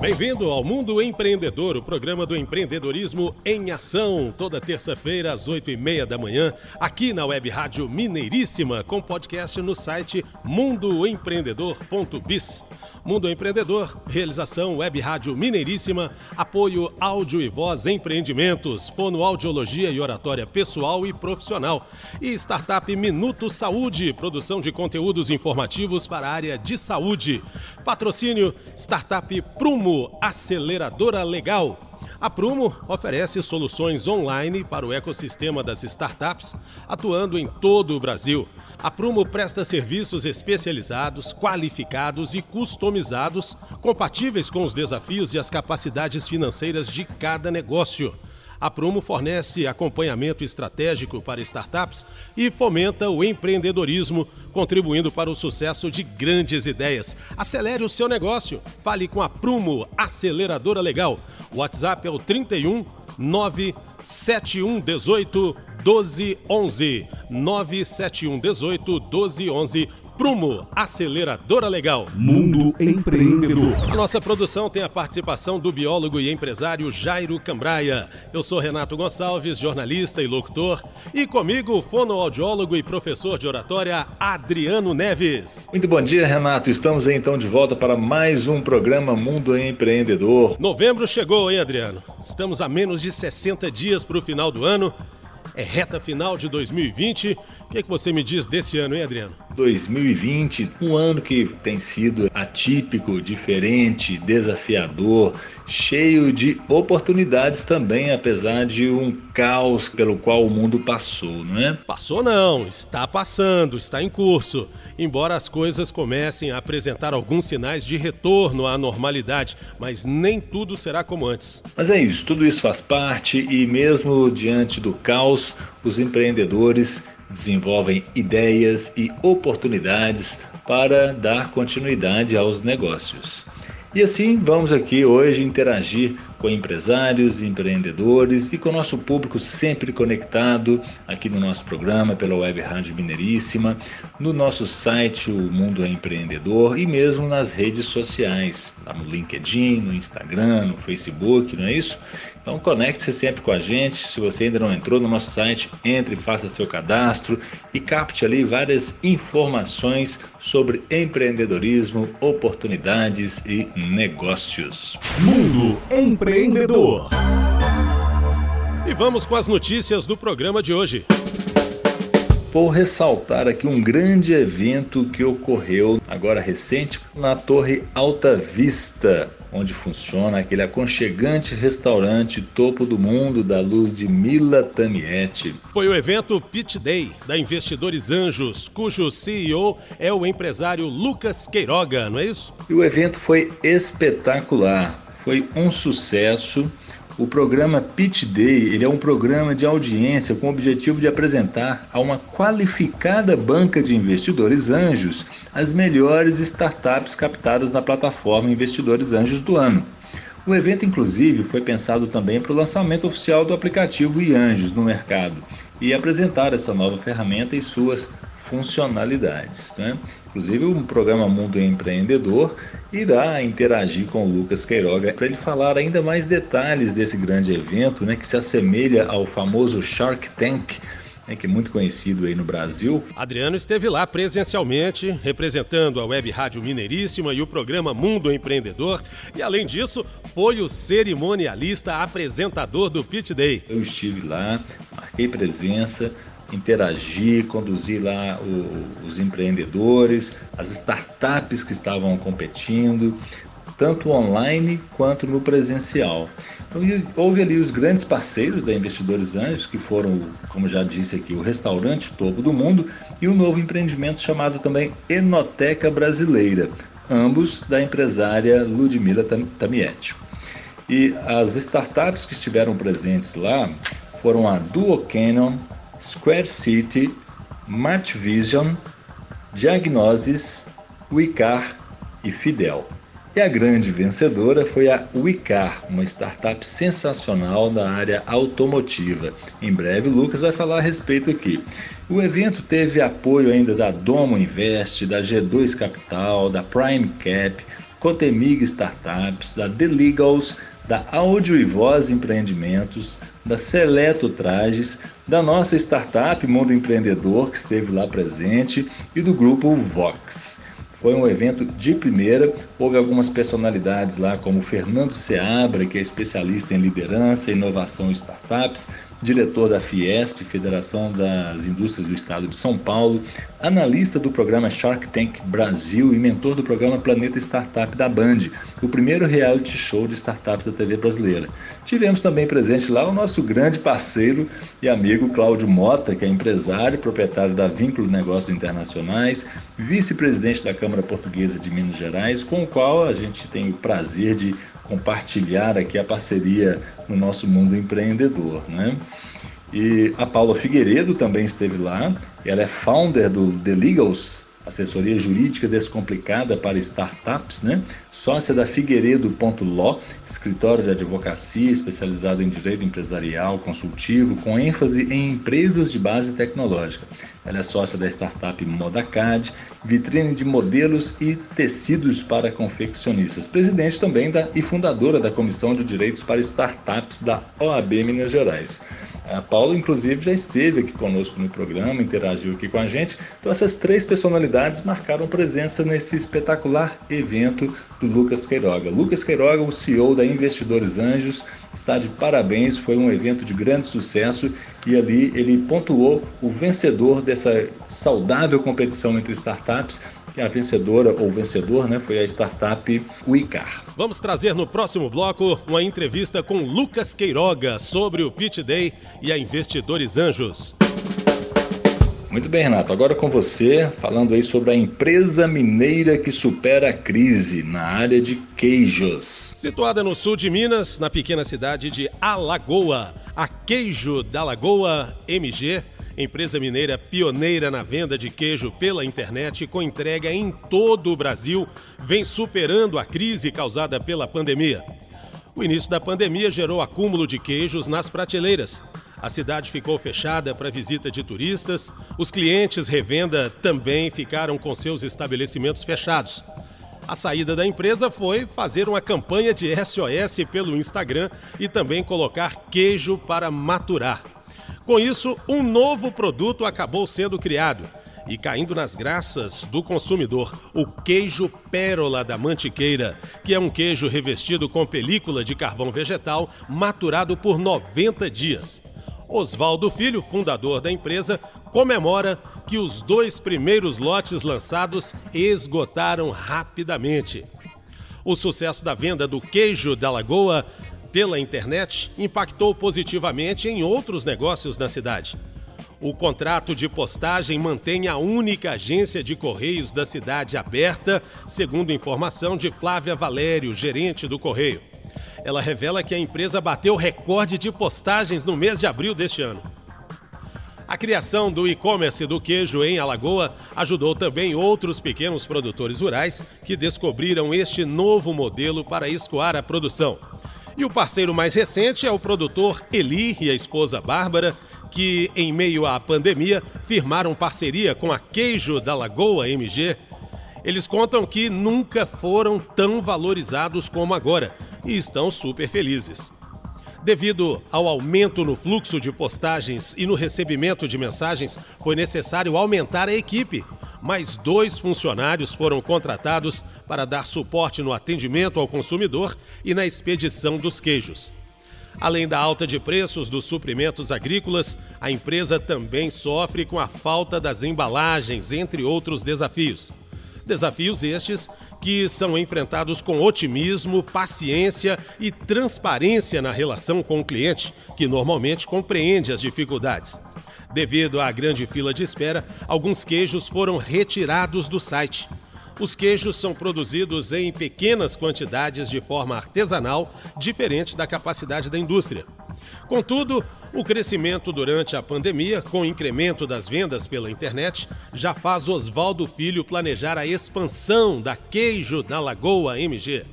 Bem-vindo ao Mundo Empreendedor, o programa do empreendedorismo em ação, toda terça-feira às oito e meia da manhã, aqui na Web Rádio Mineiríssima, com podcast no site mundoempreendedor.biz. Mundo Empreendedor, realização Web Rádio Mineiríssima, apoio áudio e voz empreendimentos, fonoaudiologia e oratória pessoal e profissional. E startup Minuto Saúde, produção de conteúdos informativos para a área de saúde. Patrocínio Startup Prumo, aceleradora legal. A Prumo oferece soluções online para o ecossistema das startups, atuando em todo o Brasil. A Prumo presta serviços especializados, qualificados e customizados, compatíveis com os desafios e as capacidades financeiras de cada negócio. A Prumo fornece acompanhamento estratégico para startups e fomenta o empreendedorismo, contribuindo para o sucesso de grandes ideias. Acelere o seu negócio. Fale com a Prumo, aceleradora legal. O WhatsApp é o 31 97118 1211. 97118 1211. Prumo, aceleradora legal. Mundo Empreendedor. A nossa produção tem a participação do biólogo e empresário Jairo Cambraia. Eu sou Renato Gonçalves, jornalista e locutor. E comigo, o fonoaudiólogo e professor de oratória Adriano Neves. Muito bom dia, Renato. Estamos aí, então de volta para mais um programa Mundo Empreendedor. Novembro chegou, hein, Adriano? Estamos a menos de 60 dias para o final do ano. É reta final de 2020 o que, é que você me diz desse ano, hein, Adriano? 2020, um ano que tem sido atípico, diferente, desafiador, cheio de oportunidades também, apesar de um caos pelo qual o mundo passou, não é? Passou não, está passando, está em curso. Embora as coisas comecem a apresentar alguns sinais de retorno à normalidade, mas nem tudo será como antes. Mas é isso, tudo isso faz parte e mesmo diante do caos, os empreendedores desenvolvem ideias e oportunidades para dar continuidade aos negócios. E assim vamos aqui hoje interagir com empresários, empreendedores e com o nosso público sempre conectado aqui no nosso programa pela Web Rádio Mineiríssima, no nosso site O Mundo é Empreendedor e mesmo nas redes sociais, no LinkedIn, no Instagram, no Facebook, não é isso? Então conecte-se sempre com a gente. Se você ainda não entrou no nosso site, entre, faça seu cadastro e capte ali várias informações sobre empreendedorismo, oportunidades e negócios. Mundo Empreendedor. E vamos com as notícias do programa de hoje. Vou ressaltar aqui um grande evento que ocorreu agora recente na Torre Alta Vista, onde funciona aquele aconchegante restaurante topo do mundo da luz de Mila Tamietti. Foi o evento Pitch Day da Investidores Anjos, cujo CEO é o empresário Lucas Queiroga, não é isso? E o evento foi espetacular, foi um sucesso. O programa Pitch Day ele é um programa de audiência com o objetivo de apresentar a uma qualificada banca de investidores anjos as melhores startups captadas na plataforma Investidores Anjos do ano. O evento, inclusive, foi pensado também para o lançamento oficial do aplicativo iAnjos no mercado e apresentar essa nova ferramenta e suas funcionalidades. Né? Inclusive, o programa Mundo Empreendedor irá interagir com o Lucas Queiroga para ele falar ainda mais detalhes desse grande evento, né, que se assemelha ao famoso Shark Tank né, que é muito conhecido aí no Brasil. Adriano esteve lá presencialmente, representando a Web Rádio Mineiríssima e o programa Mundo Empreendedor, e além disso, foi o cerimonialista apresentador do Pit Day. Eu estive lá, marquei presença, interagi, conduzi lá o, os empreendedores, as startups que estavam competindo, tanto online quanto no presencial. Então, houve ali os grandes parceiros da Investidores Anjos, que foram, como já disse aqui, o restaurante topo do mundo e o novo empreendimento chamado também Enoteca Brasileira, ambos da empresária Ludmila Tamietti. E as startups que estiveram presentes lá foram a Duo Canon, Square City, Vision, Diagnosis, Wicar e Fidel. E a grande vencedora foi a Wicar, uma startup sensacional da área automotiva. Em breve o Lucas vai falar a respeito aqui. O evento teve apoio ainda da Domo Invest, da G2 Capital, da Prime Cap, Cotemig Startups, da The Legals, da Áudio e Voz Empreendimentos, da Seleto Trajes, da nossa startup Mundo Empreendedor, que esteve lá presente, e do grupo Vox. Foi um evento de primeira, houve algumas personalidades lá, como Fernando Seabra, que é especialista em liderança, inovação e startups, diretor da Fiesp, Federação das Indústrias do Estado de São Paulo, analista do programa Shark Tank Brasil e mentor do programa Planeta Startup da Band, o primeiro reality show de startups da TV brasileira. Tivemos também presente lá o nosso grande parceiro e amigo Cláudio Mota, que é empresário proprietário da Vínculo Negócios Internacionais, vice-presidente da Câmara Portuguesa de Minas Gerais, com o qual a gente tem o prazer de compartilhar aqui a parceria no nosso mundo empreendedor, né? E a Paula Figueiredo também esteve lá, ela é founder do The Legals, assessoria jurídica descomplicada para startups, né? Sócia da Figueiredo.law, escritório de advocacia especializado em direito empresarial consultivo, com ênfase em empresas de base tecnológica. Ela é sócia da startup Modacad, vitrine de modelos e tecidos para confeccionistas. Presidente também da e fundadora da Comissão de Direitos para Startups da OAB Minas Gerais. A Paula, inclusive, já esteve aqui conosco no programa, interagiu aqui com a gente. Então, essas três personalidades marcaram presença nesse espetacular evento do Lucas Queiroga. Lucas Queiroga, o CEO da Investidores Anjos, está de parabéns. Foi um evento de grande sucesso e ali ele pontuou o vencedor dessa saudável competição entre startups a vencedora ou vencedor né, foi a startup Wicar. Vamos trazer no próximo bloco uma entrevista com Lucas Queiroga sobre o Pitch Day e a Investidores Anjos. Muito bem, Renato. Agora com você, falando aí sobre a empresa mineira que supera a crise na área de queijos. Situada no sul de Minas, na pequena cidade de Alagoa, a Queijo da Lagoa MG empresa mineira pioneira na venda de queijo pela internet com entrega em todo o Brasil, vem superando a crise causada pela pandemia. O início da pandemia gerou acúmulo de queijos nas prateleiras. A cidade ficou fechada para visita de turistas, os clientes revenda também ficaram com seus estabelecimentos fechados. A saída da empresa foi fazer uma campanha de SOS pelo Instagram e também colocar queijo para maturar. Com isso, um novo produto acabou sendo criado e caindo nas graças do consumidor, o queijo pérola da Mantiqueira, que é um queijo revestido com película de carvão vegetal maturado por 90 dias. Oswaldo Filho, fundador da empresa, comemora que os dois primeiros lotes lançados esgotaram rapidamente. O sucesso da venda do queijo da Lagoa pela internet impactou positivamente em outros negócios na cidade. O contrato de postagem mantém a única agência de correios da cidade aberta, segundo informação de Flávia Valério, gerente do correio. Ela revela que a empresa bateu recorde de postagens no mês de abril deste ano. A criação do e-commerce do queijo em Alagoa ajudou também outros pequenos produtores rurais que descobriram este novo modelo para escoar a produção. E o parceiro mais recente é o produtor Eli e a esposa Bárbara, que, em meio à pandemia, firmaram parceria com a Queijo da Lagoa MG. Eles contam que nunca foram tão valorizados como agora e estão super felizes. Devido ao aumento no fluxo de postagens e no recebimento de mensagens, foi necessário aumentar a equipe. Mais dois funcionários foram contratados para dar suporte no atendimento ao consumidor e na expedição dos queijos. Além da alta de preços dos suprimentos agrícolas, a empresa também sofre com a falta das embalagens, entre outros desafios. Desafios estes que são enfrentados com otimismo, paciência e transparência na relação com o cliente, que normalmente compreende as dificuldades. Devido à grande fila de espera, alguns queijos foram retirados do site. Os queijos são produzidos em pequenas quantidades de forma artesanal, diferente da capacidade da indústria. Contudo, o crescimento durante a pandemia, com o incremento das vendas pela internet, já faz Oswaldo Filho planejar a expansão da Queijo na Lagoa MG.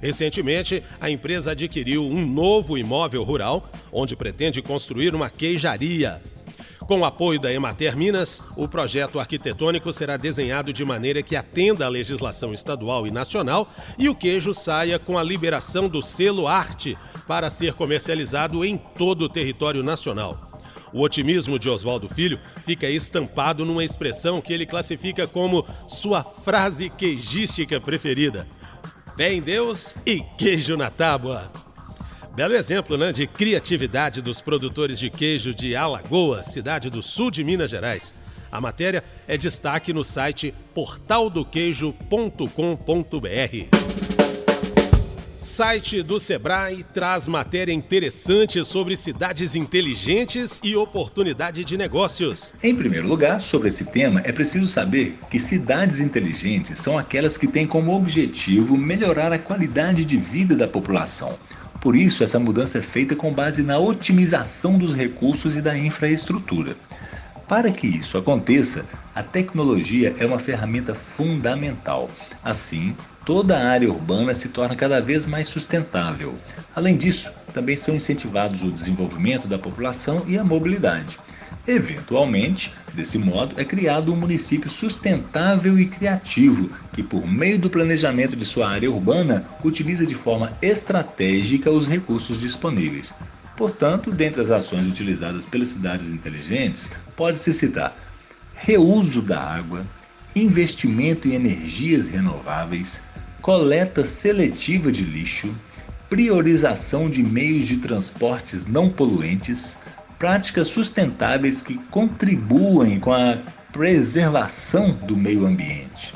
Recentemente, a empresa adquiriu um novo imóvel rural, onde pretende construir uma queijaria. Com o apoio da Emater Minas, o projeto arquitetônico será desenhado de maneira que atenda à legislação estadual e nacional e o queijo saia com a liberação do selo Arte para ser comercializado em todo o território nacional. O otimismo de Oswaldo Filho fica estampado numa expressão que ele classifica como sua frase queijística preferida: Fé em Deus e queijo na tábua. Belo exemplo né, de criatividade dos produtores de queijo de Alagoas, cidade do sul de Minas Gerais. A matéria é destaque no site portaldoqueijo.com.br. Site do Sebrae traz matéria interessante sobre cidades inteligentes e oportunidade de negócios. Em primeiro lugar, sobre esse tema, é preciso saber que cidades inteligentes são aquelas que têm como objetivo melhorar a qualidade de vida da população por isso, essa mudança é feita com base na otimização dos recursos e da infraestrutura. Para que isso aconteça, a tecnologia é uma ferramenta fundamental. Assim, toda a área urbana se torna cada vez mais sustentável. Além disso, também são incentivados o desenvolvimento da população e a mobilidade. Eventualmente, desse modo, é criado um município sustentável e criativo, que, por meio do planejamento de sua área urbana, utiliza de forma estratégica os recursos disponíveis. Portanto, dentre as ações utilizadas pelas cidades inteligentes, pode-se citar reuso da água, investimento em energias renováveis, coleta seletiva de lixo, priorização de meios de transportes não poluentes, práticas sustentáveis que contribuem com a preservação do meio ambiente.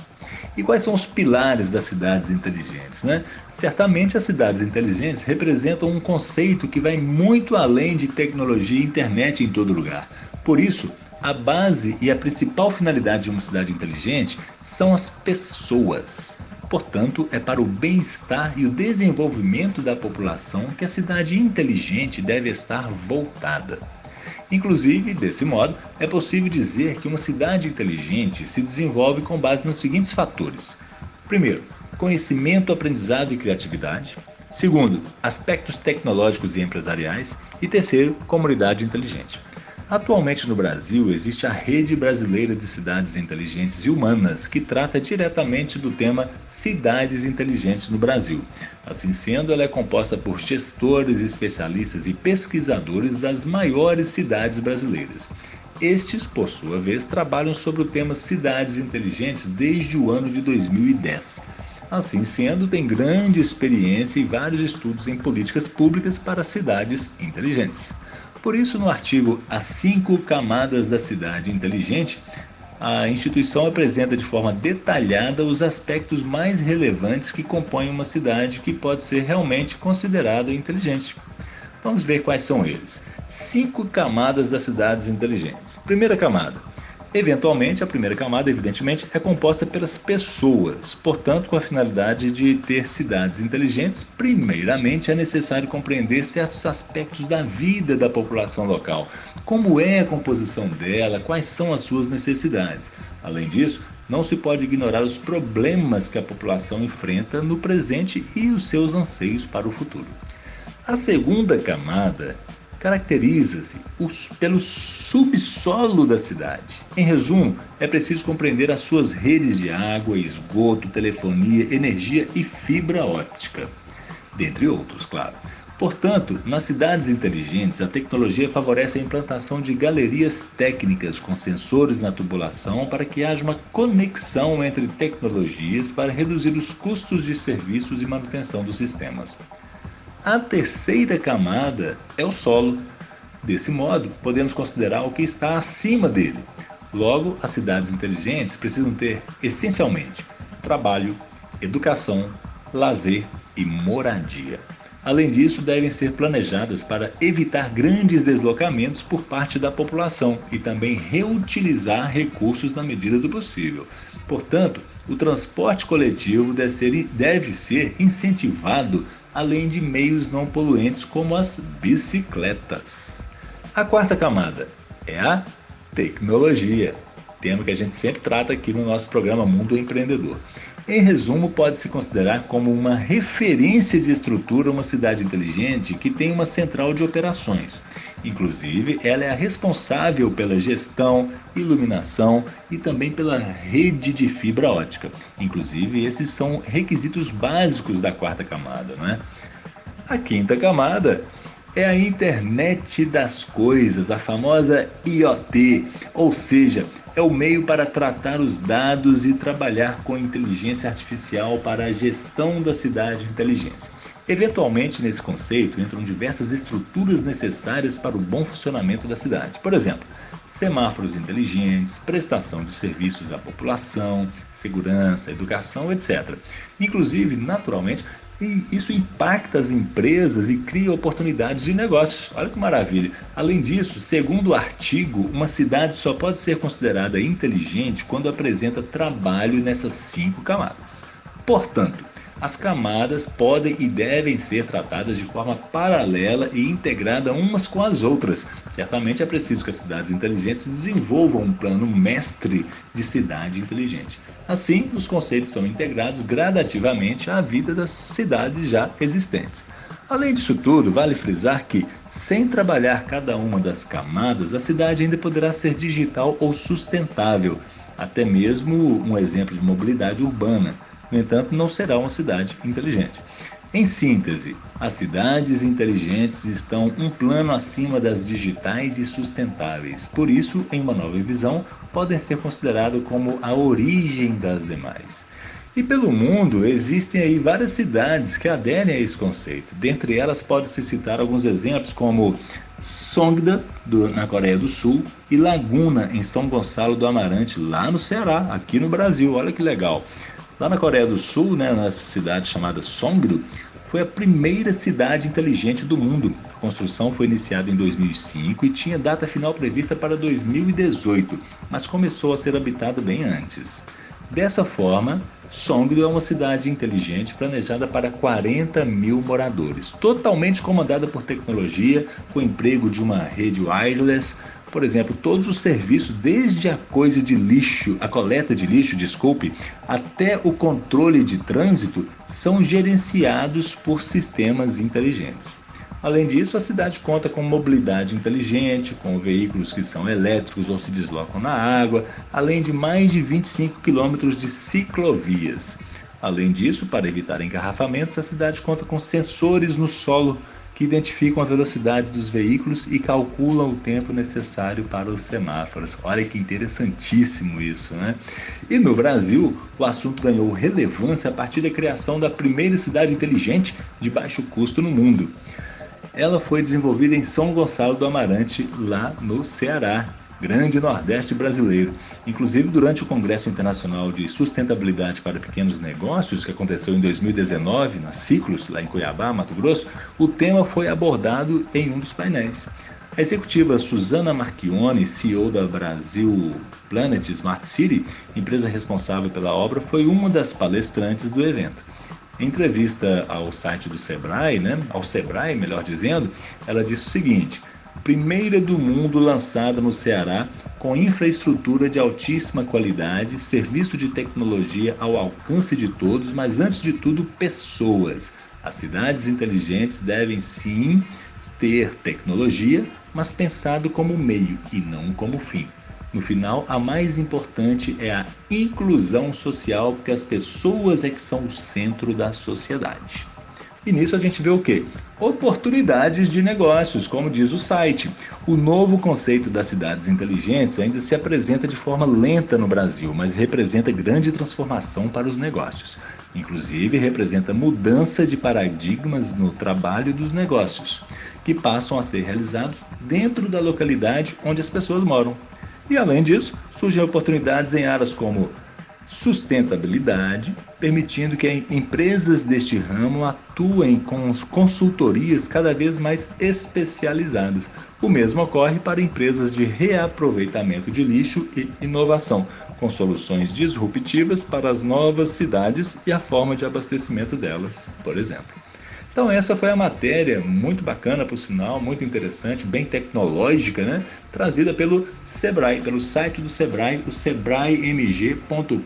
E quais são os pilares das cidades inteligentes? Né? Certamente as cidades inteligentes representam um conceito que vai muito além de tecnologia e internet em todo lugar. Por isso, a base e a principal finalidade de uma cidade inteligente são as pessoas. Portanto, é para o bem-estar e o desenvolvimento da população que a cidade inteligente deve estar voltada. Inclusive, desse modo, é possível dizer que uma cidade inteligente se desenvolve com base nos seguintes fatores: primeiro, conhecimento, aprendizado e criatividade. Segundo, aspectos tecnológicos e empresariais. E terceiro, comunidade inteligente. Atualmente no Brasil existe a Rede Brasileira de Cidades Inteligentes e Humanas, que trata diretamente do tema Cidades Inteligentes no Brasil. Assim sendo, ela é composta por gestores, especialistas e pesquisadores das maiores cidades brasileiras. Estes, por sua vez, trabalham sobre o tema Cidades Inteligentes desde o ano de 2010. Assim sendo, tem grande experiência e vários estudos em políticas públicas para cidades inteligentes. Por isso, no artigo As Cinco Camadas da Cidade Inteligente, a instituição apresenta de forma detalhada os aspectos mais relevantes que compõem uma cidade que pode ser realmente considerada inteligente. Vamos ver quais são eles. Cinco camadas das cidades inteligentes. Primeira camada: Eventualmente, a primeira camada, evidentemente, é composta pelas pessoas. Portanto, com a finalidade de ter cidades inteligentes, primeiramente é necessário compreender certos aspectos da vida da população local. Como é a composição dela, quais são as suas necessidades. Além disso, não se pode ignorar os problemas que a população enfrenta no presente e os seus anseios para o futuro. A segunda camada caracteriza-se pelo subsolo da cidade. Em resumo, é preciso compreender as suas redes de água, esgoto, telefonia, energia e fibra óptica, dentre outros, claro. Portanto, nas cidades inteligentes, a tecnologia favorece a implantação de galerias técnicas com sensores na tubulação para que haja uma conexão entre tecnologias para reduzir os custos de serviços e manutenção dos sistemas. A terceira camada é o solo. Desse modo, podemos considerar o que está acima dele. Logo, as cidades inteligentes precisam ter, essencialmente, trabalho, educação, lazer e moradia. Além disso, devem ser planejadas para evitar grandes deslocamentos por parte da população e também reutilizar recursos na medida do possível. Portanto, o transporte coletivo deve ser, incentivado além de meios não poluentes como as bicicletas. A quarta camada é a tecnologia, tema que a gente sempre trata aqui no nosso programa Mundo Empreendedor. Em resumo, pode se considerar como uma referência de estrutura uma cidade inteligente que tem uma central de operações. Inclusive, ela é a responsável pela gestão, iluminação e também pela rede de fibra ótica. Inclusive, esses são requisitos básicos da quarta camada, né? A quinta camada é a internet das coisas, a famosa IoT, ou seja, é o meio para tratar os dados e trabalhar com inteligência artificial para a gestão da cidade inteligência. Eventualmente, nesse conceito entram diversas estruturas necessárias para o bom funcionamento da cidade. Por exemplo, semáforos inteligentes, prestação de serviços à população, segurança, educação, etc. Inclusive, naturalmente, e isso impacta as empresas e cria oportunidades de negócios. Olha que maravilha. Além disso, segundo o artigo, uma cidade só pode ser considerada inteligente quando apresenta trabalho nessas cinco camadas. Portanto, as camadas podem e devem ser tratadas de forma paralela e integrada umas com as outras. Certamente é preciso que as cidades inteligentes desenvolvam um plano mestre de cidade inteligente. Assim, os conceitos são integrados gradativamente à vida das cidades já existentes. Além disso tudo, vale frisar que, sem trabalhar cada uma das camadas, a cidade ainda poderá ser digital ou sustentável, até mesmo um exemplo de mobilidade urbana no entanto, não será uma cidade inteligente. Em síntese, as cidades inteligentes estão um plano acima das digitais e sustentáveis. Por isso, em uma nova visão, podem ser consideradas como a origem das demais. E pelo mundo existem aí várias cidades que aderem a esse conceito. Dentre elas pode-se citar alguns exemplos como Songda, do, na Coreia do Sul, e Laguna, em São Gonçalo do Amarante, lá no Ceará, aqui no Brasil. Olha que legal. Lá na Coreia do Sul, né, nessa cidade chamada Songdo, foi a primeira cidade inteligente do mundo. A construção foi iniciada em 2005 e tinha data final prevista para 2018, mas começou a ser habitada bem antes. Dessa forma, Songdo é uma cidade inteligente planejada para 40 mil moradores, totalmente comandada por tecnologia, com emprego de uma rede wireless, por exemplo, todos os serviços, desde a coisa de lixo, a coleta de lixo, desculpe, até o controle de trânsito, são gerenciados por sistemas inteligentes. Além disso, a cidade conta com mobilidade inteligente, com veículos que são elétricos ou se deslocam na água, além de mais de 25 quilômetros de ciclovias. Além disso, para evitar engarrafamentos, a cidade conta com sensores no solo que identificam a velocidade dos veículos e calculam o tempo necessário para os semáforos. Olha que interessantíssimo isso, né? E no Brasil, o assunto ganhou relevância a partir da criação da primeira cidade inteligente de baixo custo no mundo. Ela foi desenvolvida em São Gonçalo do Amarante, lá no Ceará, grande Nordeste brasileiro. Inclusive, durante o Congresso Internacional de Sustentabilidade para Pequenos Negócios, que aconteceu em 2019, na Ciclos, lá em Cuiabá, Mato Grosso, o tema foi abordado em um dos painéis. A executiva Suzana Marchione, CEO da Brasil Planet Smart City, empresa responsável pela obra, foi uma das palestrantes do evento. Em entrevista ao site do Sebrae, né, ao Sebrae, melhor dizendo, ela disse o seguinte: primeira do mundo lançada no Ceará, com infraestrutura de altíssima qualidade, serviço de tecnologia ao alcance de todos, mas antes de tudo, pessoas. As cidades inteligentes devem sim ter tecnologia, mas pensado como meio e não como fim. No final, a mais importante é a inclusão social, porque as pessoas é que são o centro da sociedade. E nisso a gente vê o quê? Oportunidades de negócios, como diz o site. O novo conceito das cidades inteligentes ainda se apresenta de forma lenta no Brasil, mas representa grande transformação para os negócios. Inclusive, representa mudança de paradigmas no trabalho dos negócios, que passam a ser realizados dentro da localidade onde as pessoas moram. E além disso, surgem oportunidades em áreas como sustentabilidade, permitindo que empresas deste ramo atuem com consultorias cada vez mais especializadas. O mesmo ocorre para empresas de reaproveitamento de lixo e inovação, com soluções disruptivas para as novas cidades e a forma de abastecimento delas, por exemplo. Então essa foi a matéria, muito bacana por sinal, muito interessante, bem tecnológica, né? Trazida pelo Sebrae, pelo site do Sebrae, o sebraemg.com.br.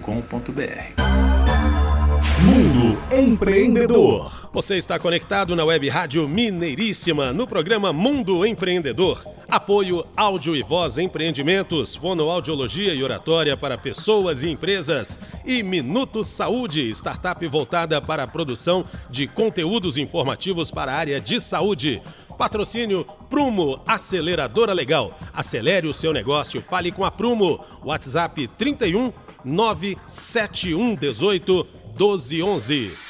Mundo Empreendedor. Você está conectado na web Rádio Mineiríssima, no programa Mundo Empreendedor. Apoio Áudio e Voz Empreendimentos, fonoaudiologia e oratória para pessoas e empresas. E Minuto Saúde, startup voltada para a produção de conteúdos informativos para a área de saúde. Patrocínio Prumo, aceleradora legal. Acelere o seu negócio, fale com a Prumo. WhatsApp 31 97118 1211.